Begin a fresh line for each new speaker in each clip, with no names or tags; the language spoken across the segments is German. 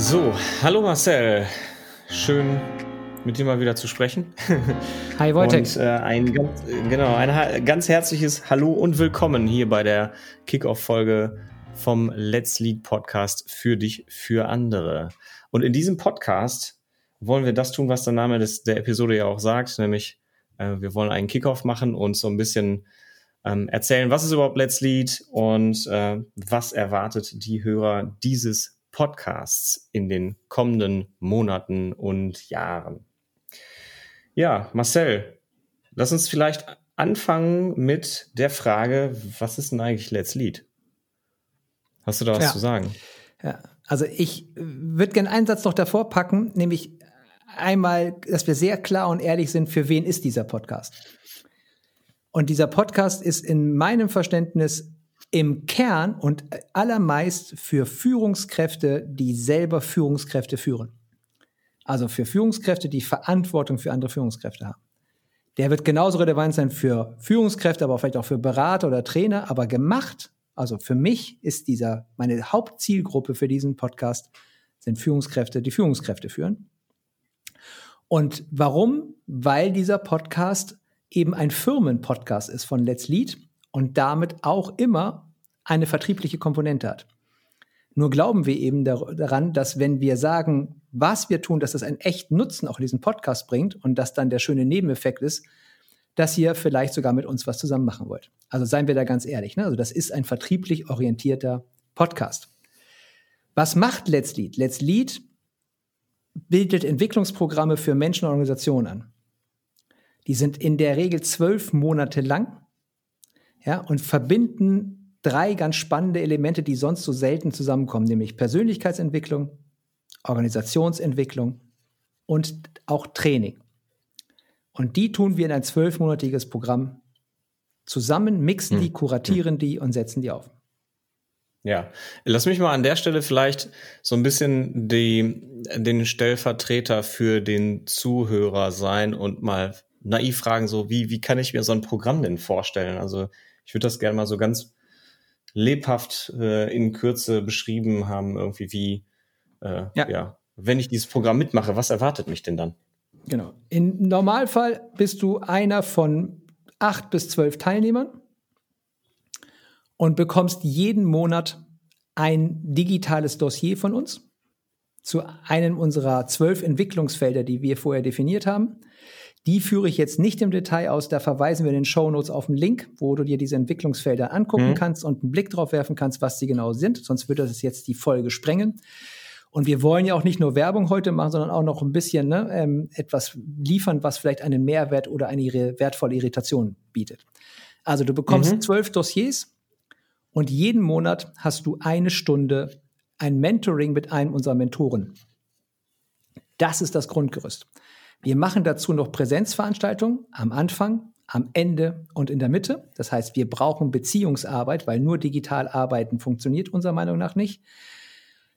So, hallo Marcel. Schön mit dir mal wieder zu sprechen.
Hi Wojtek.
Und äh, ein ganz, genau, ein ganz herzliches Hallo und Willkommen hier bei der Kickoff-Folge vom Let's Lead Podcast für dich, für andere. Und in diesem Podcast wollen wir das tun, was der Name des, der Episode ja auch sagt, nämlich äh, wir wollen einen Kickoff machen und so ein bisschen ähm, erzählen, was ist überhaupt Let's Lead und äh, was erwartet die Hörer dieses Podcasts in den kommenden Monaten und Jahren. Ja, Marcel, lass uns vielleicht anfangen mit der Frage, was ist denn eigentlich Let's Lead? Hast du da was ja. zu sagen?
Ja, also ich würde gerne einen Satz noch davor packen, nämlich einmal, dass wir sehr klar und ehrlich sind, für wen ist dieser Podcast? Und dieser Podcast ist in meinem Verständnis im Kern und allermeist für Führungskräfte, die selber Führungskräfte führen. Also für Führungskräfte, die Verantwortung für andere Führungskräfte haben. Der wird genauso relevant sein für Führungskräfte, aber vielleicht auch für Berater oder Trainer. Aber gemacht, also für mich ist dieser, meine Hauptzielgruppe für diesen Podcast sind Führungskräfte, die Führungskräfte führen. Und warum? Weil dieser Podcast eben ein Firmenpodcast ist von Let's Lead und damit auch immer eine vertriebliche Komponente hat. Nur glauben wir eben daran, dass wenn wir sagen, was wir tun, dass das einen echten Nutzen auch in diesen Podcast bringt und das dann der schöne Nebeneffekt ist, dass ihr vielleicht sogar mit uns was zusammen machen wollt. Also seien wir da ganz ehrlich. Ne? Also das ist ein vertrieblich orientierter Podcast. Was macht Let's Lead? Let's Lead bildet Entwicklungsprogramme für Menschen und Organisationen an. Die sind in der Regel zwölf Monate lang ja, und verbinden drei ganz spannende Elemente, die sonst so selten zusammenkommen, nämlich Persönlichkeitsentwicklung, Organisationsentwicklung und auch Training. Und die tun wir in ein zwölfmonatiges Programm zusammen, mixen hm. die, kuratieren hm. die und setzen die auf.
Ja, lass mich mal an der Stelle vielleicht so ein bisschen die, den Stellvertreter für den Zuhörer sein und mal naiv fragen, so wie, wie kann ich mir so ein Programm denn vorstellen? Also ich würde das gerne mal so ganz lebhaft äh, in Kürze beschrieben haben, irgendwie wie, äh, ja. ja, wenn ich dieses Programm mitmache, was erwartet mich denn dann?
Genau. Im Normalfall bist du einer von acht bis zwölf Teilnehmern und bekommst jeden Monat ein digitales Dossier von uns zu einem unserer zwölf Entwicklungsfelder, die wir vorher definiert haben. Die führe ich jetzt nicht im Detail aus. Da verweisen wir in den Show Notes auf einen Link, wo du dir diese Entwicklungsfelder angucken mhm. kannst und einen Blick drauf werfen kannst, was sie genau sind. Sonst würde das jetzt die Folge sprengen. Und wir wollen ja auch nicht nur Werbung heute machen, sondern auch noch ein bisschen ne, ähm, etwas liefern, was vielleicht einen Mehrwert oder eine wertvolle Irritation bietet. Also du bekommst mhm. zwölf Dossiers und jeden Monat hast du eine Stunde ein Mentoring mit einem unserer Mentoren. Das ist das Grundgerüst. Wir machen dazu noch Präsenzveranstaltungen am Anfang, am Ende und in der Mitte. Das heißt, wir brauchen Beziehungsarbeit, weil nur digital arbeiten funktioniert unserer Meinung nach nicht.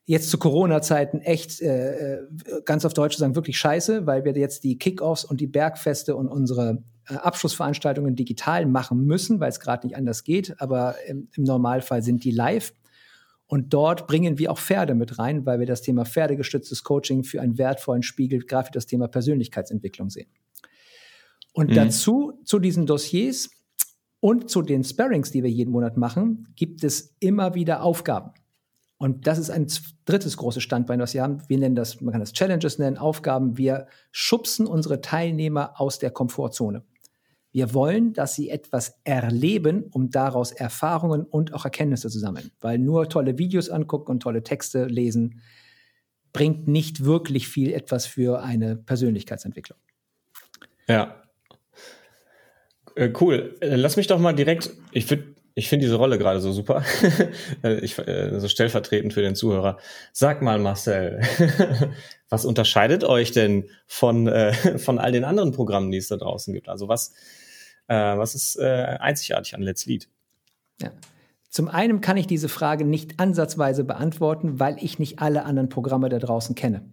Jetzt zu Corona-Zeiten echt, äh, äh, ganz auf Deutsch sagen, wirklich scheiße, weil wir jetzt die Kickoffs und die Bergfeste und unsere äh, Abschlussveranstaltungen digital machen müssen, weil es gerade nicht anders geht. Aber im, im Normalfall sind die live. Und dort bringen wir auch Pferde mit rein, weil wir das Thema pferdegestütztes Coaching für einen wertvollen Spiegel, gerade für das Thema Persönlichkeitsentwicklung sehen. Und mhm. dazu, zu diesen Dossiers und zu den Sparrings, die wir jeden Monat machen, gibt es immer wieder Aufgaben. Und das ist ein drittes großes Standbein, was wir haben. Wir nennen das, man kann das Challenges nennen, Aufgaben. Wir schubsen unsere Teilnehmer aus der Komfortzone. Wir wollen, dass sie etwas erleben, um daraus Erfahrungen und auch Erkenntnisse zu sammeln. Weil nur tolle Videos angucken und tolle Texte lesen bringt nicht wirklich viel etwas für eine Persönlichkeitsentwicklung.
Ja. Äh, cool. Äh, lass mich doch mal direkt, ich finde ich finde diese Rolle gerade so super. Äh, ich, so stellvertretend für den Zuhörer. Sag mal, Marcel, was unterscheidet euch denn von, von all den anderen Programmen, die es da draußen gibt? Also was, was ist äh, einzigartig an Let's Lead?
Ja. Zum einen kann ich diese Frage nicht ansatzweise beantworten, weil ich nicht alle anderen Programme da draußen kenne.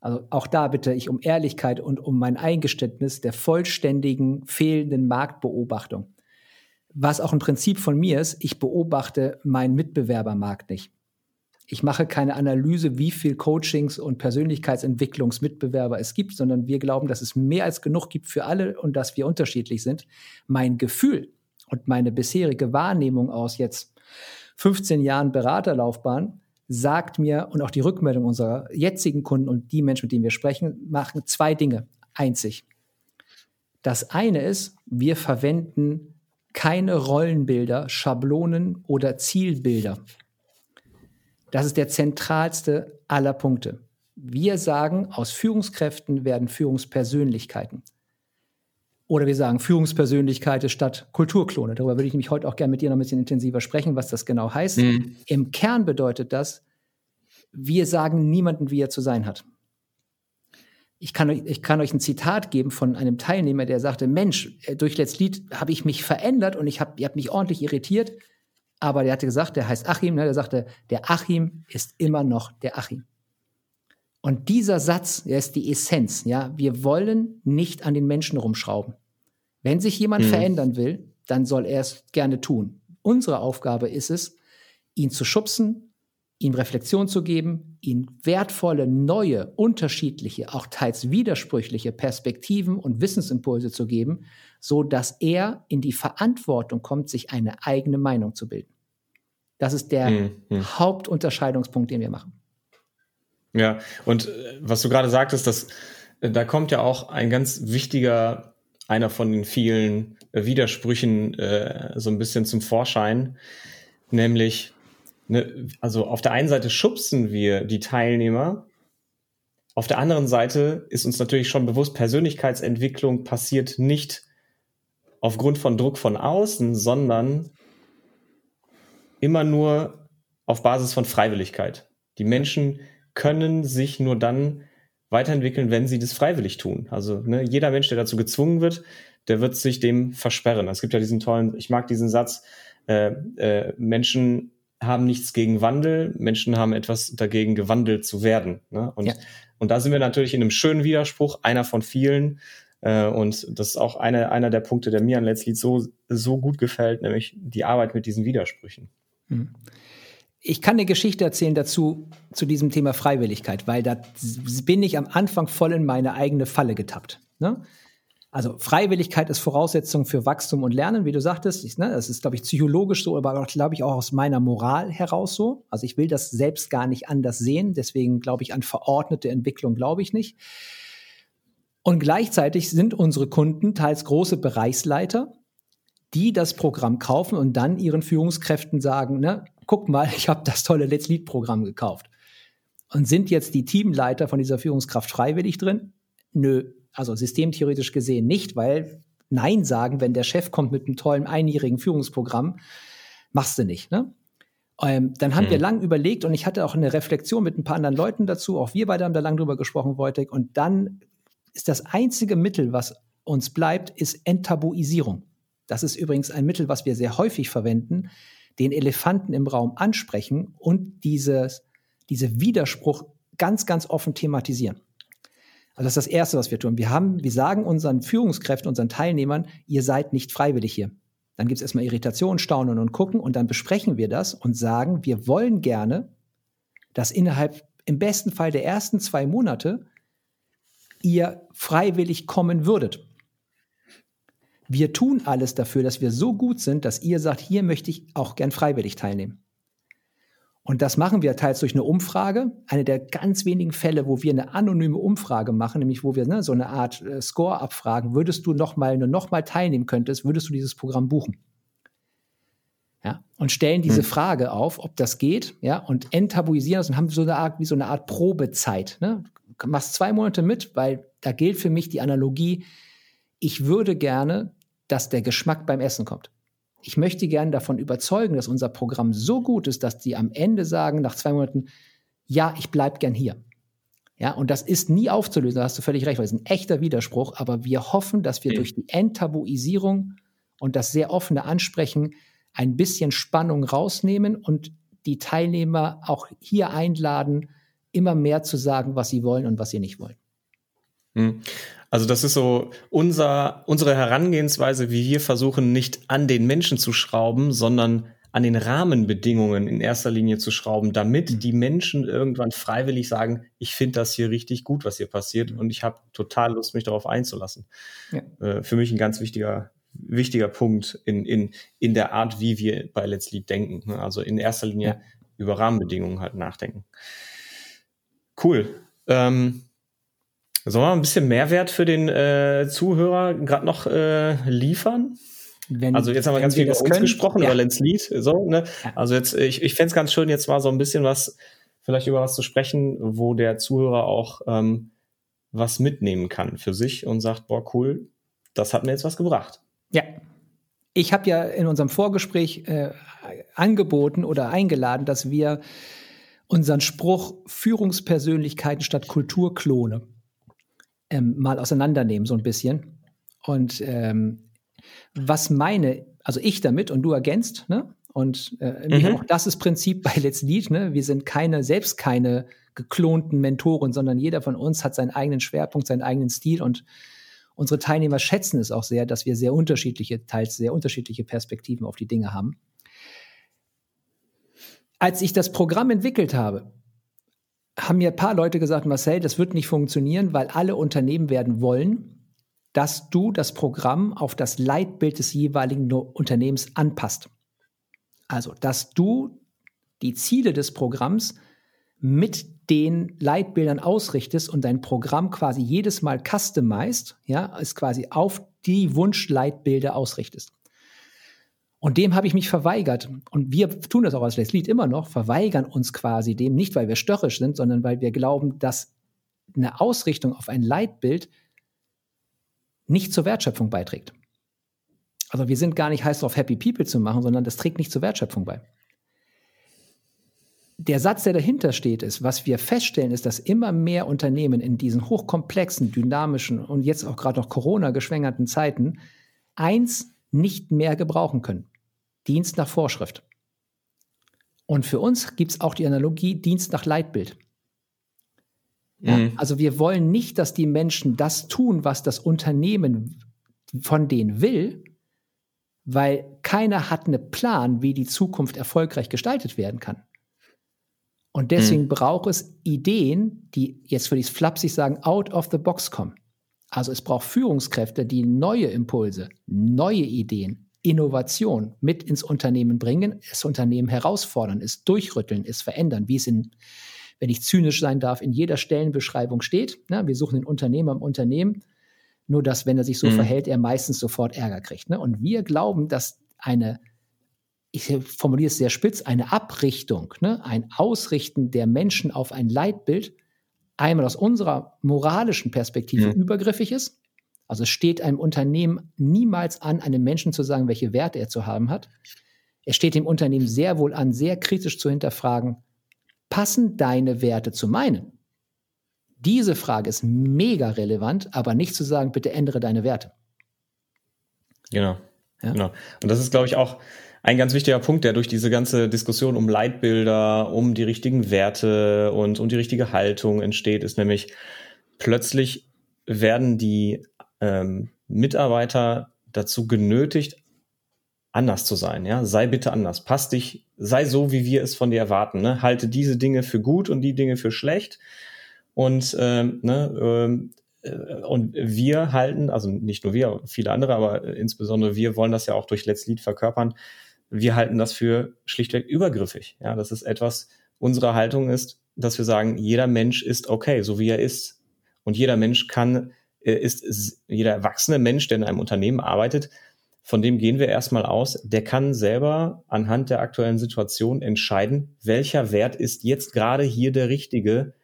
Also auch da bitte ich um Ehrlichkeit und um mein Eingeständnis der vollständigen fehlenden Marktbeobachtung. Was auch ein Prinzip von mir ist, ich beobachte meinen Mitbewerbermarkt nicht. Ich mache keine Analyse, wie viel Coachings und Persönlichkeitsentwicklungsmitbewerber es gibt, sondern wir glauben, dass es mehr als genug gibt für alle und dass wir unterschiedlich sind. Mein Gefühl und meine bisherige Wahrnehmung aus jetzt 15 Jahren Beraterlaufbahn sagt mir und auch die Rückmeldung unserer jetzigen Kunden und die Menschen, mit denen wir sprechen, machen zwei Dinge einzig. Das eine ist, wir verwenden keine Rollenbilder, Schablonen oder Zielbilder. Das ist der zentralste aller Punkte. Wir sagen, aus Führungskräften werden Führungspersönlichkeiten. Oder wir sagen Führungspersönlichkeiten statt Kulturklone. Darüber würde ich nämlich heute auch gerne mit dir noch ein bisschen intensiver sprechen, was das genau heißt. Mhm. Im Kern bedeutet das, wir sagen niemanden, wie er zu sein hat. Ich kann, euch, ich kann euch ein Zitat geben von einem Teilnehmer, der sagte, Mensch, äh, durch Let's Lied habe ich mich verändert und ich habe hab mich ordentlich irritiert. Aber der hatte gesagt, der heißt Achim, ne, der sagte, der Achim ist immer noch der Achim. Und dieser Satz, der ist die Essenz. Ja, wir wollen nicht an den Menschen rumschrauben. Wenn sich jemand mhm. verändern will, dann soll er es gerne tun. Unsere Aufgabe ist es, ihn zu schubsen, ihm Reflexion zu geben, ihm wertvolle, neue, unterschiedliche, auch teils widersprüchliche Perspektiven und Wissensimpulse zu geben, so dass er in die Verantwortung kommt, sich eine eigene Meinung zu bilden. Das ist der mhm. Hauptunterscheidungspunkt, den wir machen.
Ja, und äh, was du gerade sagtest, dass äh, da kommt ja auch ein ganz wichtiger, einer von den vielen äh, Widersprüchen äh, so ein bisschen zum Vorschein, nämlich, ne, also auf der einen Seite schubsen wir die Teilnehmer, auf der anderen Seite ist uns natürlich schon bewusst, Persönlichkeitsentwicklung passiert nicht aufgrund von Druck von außen, sondern immer nur auf Basis von Freiwilligkeit. Die Menschen können sich nur dann weiterentwickeln, wenn sie das freiwillig tun. Also ne, jeder Mensch, der dazu gezwungen wird, der wird sich dem versperren. Es gibt ja diesen tollen, ich mag diesen Satz, äh, äh, Menschen haben nichts gegen Wandel, Menschen haben etwas dagegen, gewandelt zu werden. Ne? Und, ja. und da sind wir natürlich in einem schönen Widerspruch, einer von vielen. Äh, und das ist auch eine, einer der Punkte, der mir an Let's Lead so, so gut gefällt, nämlich die Arbeit mit diesen Widersprüchen. Mhm.
Ich kann eine Geschichte erzählen dazu, zu diesem Thema Freiwilligkeit, weil da bin ich am Anfang voll in meine eigene Falle getappt. Ne? Also Freiwilligkeit ist Voraussetzung für Wachstum und Lernen, wie du sagtest. Ich, ne, das ist, glaube ich, psychologisch so, aber glaube ich auch aus meiner Moral heraus so. Also ich will das selbst gar nicht anders sehen. Deswegen glaube ich an verordnete Entwicklung, glaube ich nicht. Und gleichzeitig sind unsere Kunden teils große Bereichsleiter, die das Programm kaufen und dann ihren Führungskräften sagen, ne, guck mal, ich habe das tolle Let's Lead Programm gekauft. Und sind jetzt die Teamleiter von dieser Führungskraft freiwillig drin? Nö, also systemtheoretisch gesehen nicht, weil Nein sagen, wenn der Chef kommt mit einem tollen einjährigen Führungsprogramm, machst du nicht. Ne? Ähm, dann haben hm. wir lang überlegt und ich hatte auch eine Reflexion mit ein paar anderen Leuten dazu. Auch wir beide haben da lang drüber gesprochen, Wojtek. Und dann ist das einzige Mittel, was uns bleibt, ist Enttabuisierung. Das ist übrigens ein Mittel, was wir sehr häufig verwenden, den Elefanten im Raum ansprechen und dieses, diese Widerspruch ganz, ganz offen thematisieren. Also das ist das Erste, was wir tun. Wir haben, wir sagen unseren Führungskräften, unseren Teilnehmern, ihr seid nicht freiwillig hier. Dann gibt es erstmal Irritation, Staunen und Gucken und dann besprechen wir das und sagen, wir wollen gerne, dass innerhalb im besten Fall der ersten zwei Monate ihr freiwillig kommen würdet. Wir tun alles dafür, dass wir so gut sind, dass ihr sagt, hier möchte ich auch gern freiwillig teilnehmen. Und das machen wir teils durch eine Umfrage. Eine der ganz wenigen Fälle, wo wir eine anonyme Umfrage machen, nämlich wo wir ne, so eine Art äh, Score abfragen. Würdest du noch mal, noch mal teilnehmen könntest, würdest du dieses Programm buchen? Ja, und stellen diese hm. Frage auf, ob das geht, ja, und enttabuisieren das und haben so eine Art, wie so eine Art Probezeit. Ne? Du machst zwei Monate mit, weil da gilt für mich die Analogie, ich würde gerne dass der Geschmack beim Essen kommt. Ich möchte gerne davon überzeugen, dass unser Programm so gut ist, dass die am Ende sagen, nach zwei Monaten, ja, ich bleibe gern hier. Ja, und das ist nie aufzulösen, da hast du völlig recht, weil es ein echter Widerspruch, aber wir hoffen, dass wir mhm. durch die Enttabuisierung und das sehr offene Ansprechen ein bisschen Spannung rausnehmen und die Teilnehmer auch hier einladen, immer mehr zu sagen, was sie wollen und was sie nicht wollen.
Mhm. Also das ist so unser, unsere Herangehensweise, wie wir versuchen, nicht an den Menschen zu schrauben, sondern an den Rahmenbedingungen in erster Linie zu schrauben, damit mhm. die Menschen irgendwann freiwillig sagen, ich finde das hier richtig gut, was hier passiert und ich habe total Lust, mich darauf einzulassen. Ja. Äh, für mich ein ganz wichtiger wichtiger Punkt in, in, in der Art, wie wir bei Let's Lead denken. Ne? Also in erster Linie ja. über Rahmenbedingungen halt nachdenken. Cool. Ähm, sollen wir ein bisschen Mehrwert für den äh, Zuhörer gerade noch äh, liefern? Wenn, also jetzt haben wir ganz viel über uns können. gesprochen, ja. über Lenz Lied. So, ne? Also jetzt, ich, ich fände es ganz schön, jetzt mal so ein bisschen was, vielleicht über was zu sprechen, wo der Zuhörer auch ähm, was mitnehmen kann für sich und sagt, boah, cool, das hat mir jetzt was gebracht.
Ja. Ich habe ja in unserem Vorgespräch äh, angeboten oder eingeladen, dass wir unseren Spruch Führungspersönlichkeiten statt Kulturklone ähm, mal auseinandernehmen, so ein bisschen. Und ähm, was meine, also ich damit und du ergänzt, ne? Und äh, mhm. auch das ist Prinzip bei Let's Lead, ne? Wir sind keine, selbst keine geklonten Mentoren, sondern jeder von uns hat seinen eigenen Schwerpunkt, seinen eigenen Stil und unsere Teilnehmer schätzen es auch sehr, dass wir sehr unterschiedliche, teils sehr unterschiedliche Perspektiven auf die Dinge haben. Als ich das Programm entwickelt habe, haben mir ein paar Leute gesagt, Marcel, das wird nicht funktionieren, weil alle Unternehmen werden wollen, dass du das Programm auf das Leitbild des jeweiligen Unternehmens anpasst. Also, dass du die Ziele des Programms mit den Leitbildern ausrichtest und dein Programm quasi jedes Mal customized, ja, es quasi auf die Wunschleitbilder ausrichtest. Und dem habe ich mich verweigert. Und wir tun das auch als Les Lied immer noch, verweigern uns quasi dem, nicht weil wir störrisch sind, sondern weil wir glauben, dass eine Ausrichtung auf ein Leitbild nicht zur Wertschöpfung beiträgt. Also wir sind gar nicht heiß darauf, Happy People zu machen, sondern das trägt nicht zur Wertschöpfung bei. Der Satz, der dahinter steht, ist, was wir feststellen, ist, dass immer mehr Unternehmen in diesen hochkomplexen, dynamischen und jetzt auch gerade noch Corona-geschwängerten Zeiten eins nicht mehr gebrauchen können. Dienst nach Vorschrift. Und für uns gibt es auch die Analogie Dienst nach Leitbild. Ja, mhm. Also wir wollen nicht, dass die Menschen das tun, was das Unternehmen von denen will, weil keiner hat einen Plan, wie die Zukunft erfolgreich gestaltet werden kann. Und deswegen mhm. braucht es Ideen, die jetzt würde ich es flapsig sagen, out of the box kommen. Also es braucht Führungskräfte, die neue Impulse, neue Ideen, Innovation mit ins Unternehmen bringen, das Unternehmen herausfordern, es durchrütteln, es verändern, wie es in wenn ich zynisch sein darf, in jeder Stellenbeschreibung steht. Ne? Wir suchen den Unternehmer im Unternehmen. Nur dass, wenn er sich so mhm. verhält, er meistens sofort Ärger kriegt. Ne? Und wir glauben, dass eine, ich formuliere es sehr spitz, eine Abrichtung, ne? ein Ausrichten der Menschen auf ein Leitbild, einmal aus unserer moralischen Perspektive mhm. übergriffig ist. Also es steht einem Unternehmen niemals an, einem Menschen zu sagen, welche Werte er zu haben hat. Es steht dem Unternehmen sehr wohl an, sehr kritisch zu hinterfragen, passen deine Werte zu meinen? Diese Frage ist mega relevant, aber nicht zu sagen, bitte ändere deine Werte.
Genau. Ja? Genau. Und das ist, glaube ich, auch ein ganz wichtiger Punkt, der durch diese ganze Diskussion um Leitbilder, um die richtigen Werte und um die richtige Haltung entsteht, ist nämlich plötzlich werden die ähm, Mitarbeiter dazu genötigt, anders zu sein. Ja, sei bitte anders. Pass dich, sei so, wie wir es von dir erwarten. Ne? Halte diese Dinge für gut und die Dinge für schlecht. Und ähm, ne, ähm, äh, und wir halten, also nicht nur wir, viele andere, aber insbesondere wir wollen das ja auch durch Let's Lead verkörpern. Wir halten das für schlichtweg übergriffig. Ja, das ist etwas, unsere Haltung ist, dass wir sagen, jeder Mensch ist okay, so wie er ist. Und jeder Mensch kann, äh, ist, jeder erwachsene Mensch, der in einem Unternehmen arbeitet, von dem gehen wir erstmal aus, der kann selber anhand der aktuellen Situation entscheiden, welcher Wert ist jetzt gerade hier der richtige,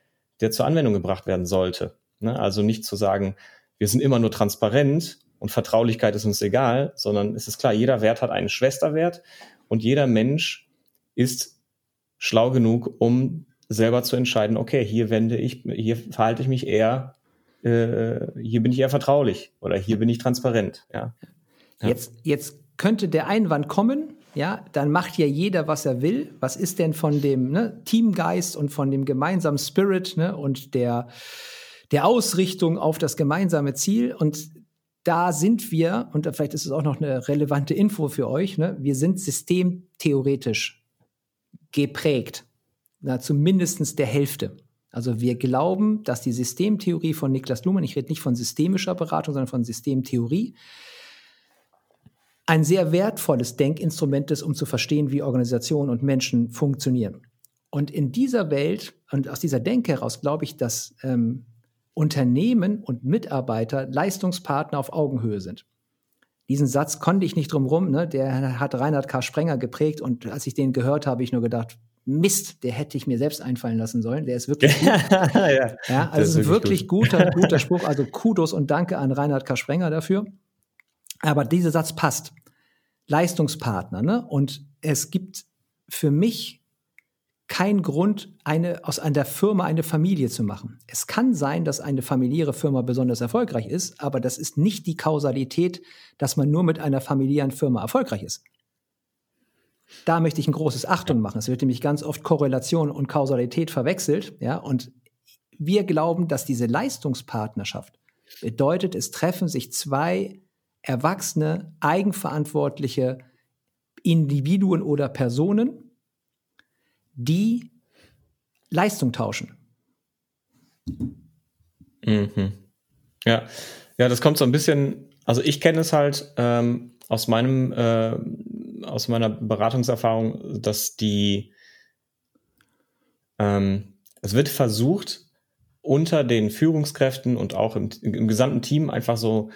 der zur Anwendung gebracht werden sollte. Ne? Also nicht zu sagen, wir sind immer nur transparent und Vertraulichkeit ist uns egal, sondern es ist klar, jeder Wert hat einen Schwesterwert und jeder Mensch ist schlau genug, um selber zu entscheiden, okay, hier wende ich, hier verhalte ich mich eher, äh, hier bin ich eher vertraulich oder hier bin ich transparent. Ja.
Ja. Jetzt, jetzt könnte der Einwand kommen, ja, dann macht ja jeder, was er will. Was ist denn von dem ne, Teamgeist und von dem gemeinsamen Spirit ne, und der, der Ausrichtung auf das gemeinsame Ziel? Und da sind wir, und vielleicht ist es auch noch eine relevante Info für euch, ne, wir sind systemtheoretisch geprägt, na, zumindest der Hälfte. Also wir glauben, dass die Systemtheorie von Niklas Luhmann, ich rede nicht von systemischer Beratung, sondern von Systemtheorie, ein sehr wertvolles Denkinstrument ist, um zu verstehen, wie Organisationen und Menschen funktionieren. Und in dieser Welt und aus dieser Denke heraus glaube ich, dass ähm, Unternehmen und Mitarbeiter Leistungspartner auf Augenhöhe sind. Diesen Satz konnte ich nicht drumrum, ne? der hat Reinhard K. Sprenger geprägt und als ich den gehört habe, ich nur gedacht, Mist, der hätte ich mir selbst einfallen lassen sollen. Der ist wirklich gut. ja, ja, also ist ein wirklich gut. guter, guter Spruch. Also Kudos und Danke an Reinhard K. Sprenger dafür. Aber dieser Satz passt. Leistungspartner, ne? Und es gibt für mich kein Grund, eine, aus einer Firma eine Familie zu machen. Es kann sein, dass eine familiäre Firma besonders erfolgreich ist, aber das ist nicht die Kausalität, dass man nur mit einer familiären Firma erfolgreich ist. Da möchte ich ein großes Achtung machen. Es wird nämlich ganz oft Korrelation und Kausalität verwechselt, ja, und wir glauben, dass diese Leistungspartnerschaft bedeutet, es treffen sich zwei erwachsene, eigenverantwortliche Individuen oder Personen, die Leistung tauschen.
Mhm. Ja. ja, das kommt so ein bisschen, also ich kenne es halt ähm, aus meinem, äh, aus meiner Beratungserfahrung, dass die, ähm, es wird versucht, unter den Führungskräften und auch im, im gesamten Team einfach so,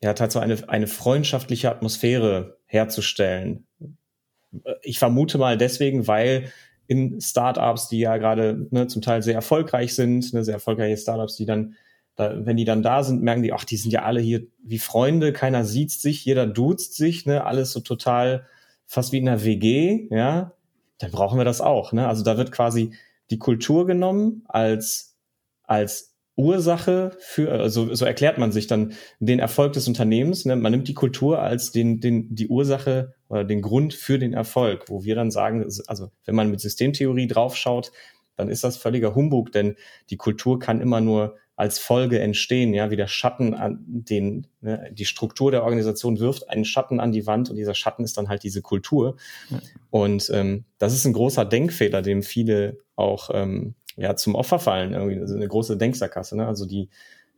ja, tatsächlich eine, eine freundschaftliche Atmosphäre herzustellen ich vermute mal deswegen, weil in Startups, die ja gerade ne, zum Teil sehr erfolgreich sind, ne, sehr erfolgreiche Startups, die dann, da, wenn die dann da sind, merken die, ach, die sind ja alle hier wie Freunde, keiner sieht sich, jeder duzt sich, ne, alles so total fast wie in einer WG, ja, dann brauchen wir das auch. Ne? Also da wird quasi die Kultur genommen als, als Ursache für, also so erklärt man sich dann den Erfolg des Unternehmens. Ne? Man nimmt die Kultur als den, den, die Ursache oder den Grund für den Erfolg, wo wir dann sagen, also wenn man mit Systemtheorie draufschaut, dann ist das völliger Humbug, denn die Kultur kann immer nur als Folge entstehen, ja, wie der Schatten an den, ne, die Struktur der Organisation wirft einen Schatten an die Wand und dieser Schatten ist dann halt diese Kultur. Und ähm, das ist ein großer Denkfehler, dem viele auch ähm, ja, zum Opfer fallen, irgendwie also eine große Denksackgasse. Ne? Also die,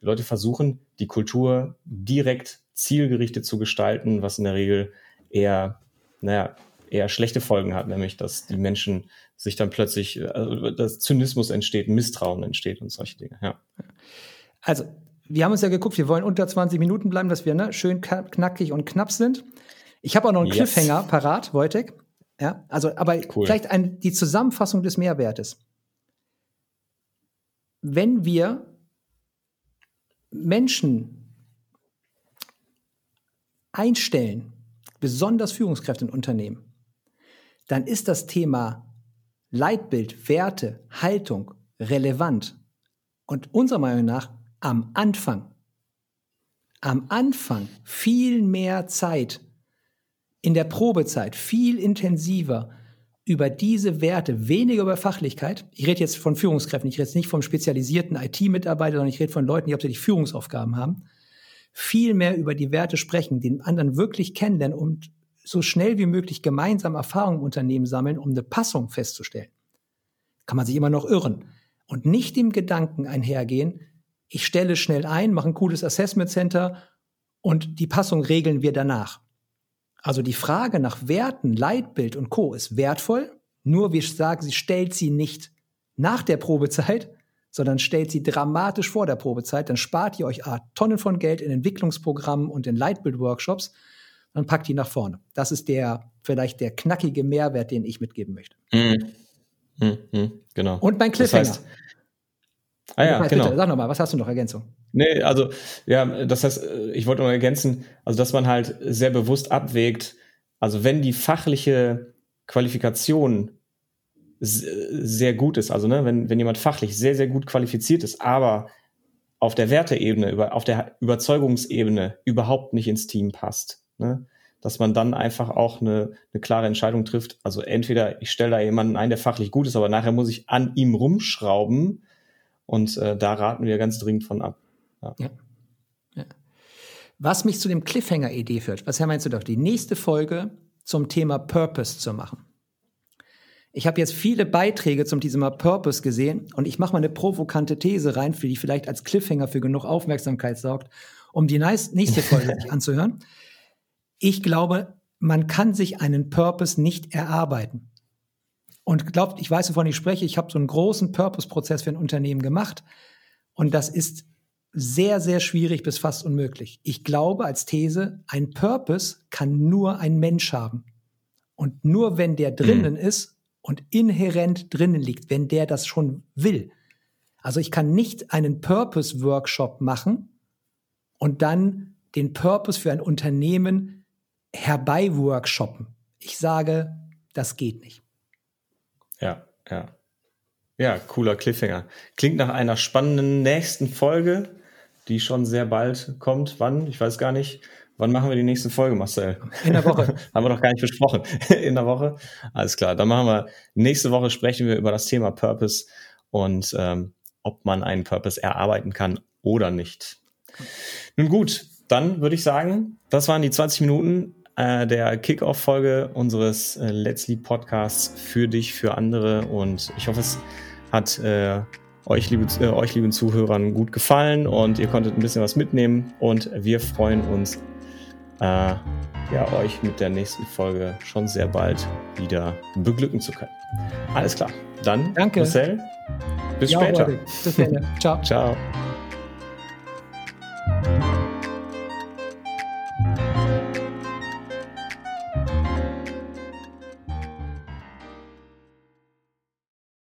Leute versuchen, die Kultur direkt zielgerichtet zu gestalten, was in der Regel eher, naja, eher schlechte Folgen hat, nämlich dass die Menschen sich dann plötzlich, also dass Zynismus entsteht, Misstrauen entsteht und solche Dinge. Ja.
Also, wir haben uns ja geguckt, wir wollen unter 20 Minuten bleiben, dass wir ne, schön knackig und knapp sind. Ich habe auch noch einen yes. Cliffhanger parat, Wojtek. Ja, also, aber cool. vielleicht ein, die Zusammenfassung des Mehrwertes wenn wir Menschen einstellen, besonders Führungskräfte in Unternehmen, dann ist das Thema Leitbild, Werte, Haltung relevant. Und unserer Meinung nach am Anfang, am Anfang viel mehr Zeit, in der Probezeit viel intensiver über diese Werte, weniger über Fachlichkeit. Ich rede jetzt von Führungskräften, ich rede jetzt nicht vom spezialisierten IT-Mitarbeiter, sondern ich rede von Leuten, die hauptsächlich Führungsaufgaben haben. Viel mehr über die Werte sprechen, den anderen wirklich kennenlernen und so schnell wie möglich gemeinsam Erfahrungen im Unternehmen sammeln, um eine Passung festzustellen. Kann man sich immer noch irren. Und nicht dem Gedanken einhergehen, ich stelle schnell ein, mache ein cooles Assessment Center und die Passung regeln wir danach. Also die Frage nach Werten, Leitbild und Co. ist wertvoll, nur wir sagen, sie stellt sie nicht nach der Probezeit, sondern stellt sie dramatisch vor der Probezeit. Dann spart ihr euch A, Tonnen von Geld in Entwicklungsprogrammen und in Leitbild-Workshops und packt die nach vorne. Das ist der vielleicht der knackige Mehrwert, den ich mitgeben möchte.
Mhm. Mhm, genau.
Und mein Cliffhanger.
Das heißt, ah ja,
genau. Bitte, sag nochmal, was hast du noch Ergänzung?
Nee, also ja, das heißt, ich wollte noch ergänzen, also dass man halt sehr bewusst abwägt, also wenn die fachliche Qualifikation sehr gut ist, also ne, wenn, wenn jemand fachlich sehr, sehr gut qualifiziert ist, aber auf der Werteebene, über, auf der Überzeugungsebene überhaupt nicht ins Team passt, ne, dass man dann einfach auch eine, eine klare Entscheidung trifft. Also entweder ich stelle da jemanden ein, der fachlich gut ist, aber nachher muss ich an ihm rumschrauben und äh, da raten wir ganz dringend von ab.
Ja. ja. Was mich zu dem Cliffhanger-Idee führt, was meinst du doch, die nächste Folge zum Thema Purpose zu machen. Ich habe jetzt viele Beiträge zum Thema Purpose gesehen und ich mache mal eine provokante These rein, für die vielleicht als Cliffhanger für genug Aufmerksamkeit sorgt, um die nächste Folge sich anzuhören. Ich glaube, man kann sich einen Purpose nicht erarbeiten. Und glaubt, ich weiß, wovon ich spreche, ich habe so einen großen Purpose-Prozess für ein Unternehmen gemacht und das ist sehr, sehr schwierig bis fast unmöglich. Ich glaube als These, ein Purpose kann nur ein Mensch haben. Und nur wenn der drinnen mhm. ist und inhärent drinnen liegt, wenn der das schon will. Also ich kann nicht einen Purpose-Workshop machen und dann den Purpose für ein Unternehmen herbei-workshoppen. Ich sage, das geht nicht.
Ja, ja. Ja, cooler Cliffhanger. Klingt nach einer spannenden nächsten Folge die schon sehr bald kommt. Wann? Ich weiß gar nicht. Wann machen wir die nächste Folge, Marcel?
In der Woche.
Haben wir noch gar nicht besprochen. In der Woche. Alles klar. Dann machen wir nächste Woche sprechen wir über das Thema Purpose und ähm, ob man einen Purpose erarbeiten kann oder nicht. Nun gut, dann würde ich sagen, das waren die 20 Minuten äh, der Kickoff-Folge unseres äh, Let's Lead Podcasts für dich, für andere und ich hoffe, es hat äh, euch, liebe, äh, euch lieben Zuhörern gut gefallen und ihr konntet ein bisschen was mitnehmen und wir freuen uns, äh, ja, euch mit der nächsten Folge schon sehr bald wieder beglücken zu können. Alles klar. Dann,
Danke.
Marcel, bis ja, später.
Bis später. Ciao. Ciao.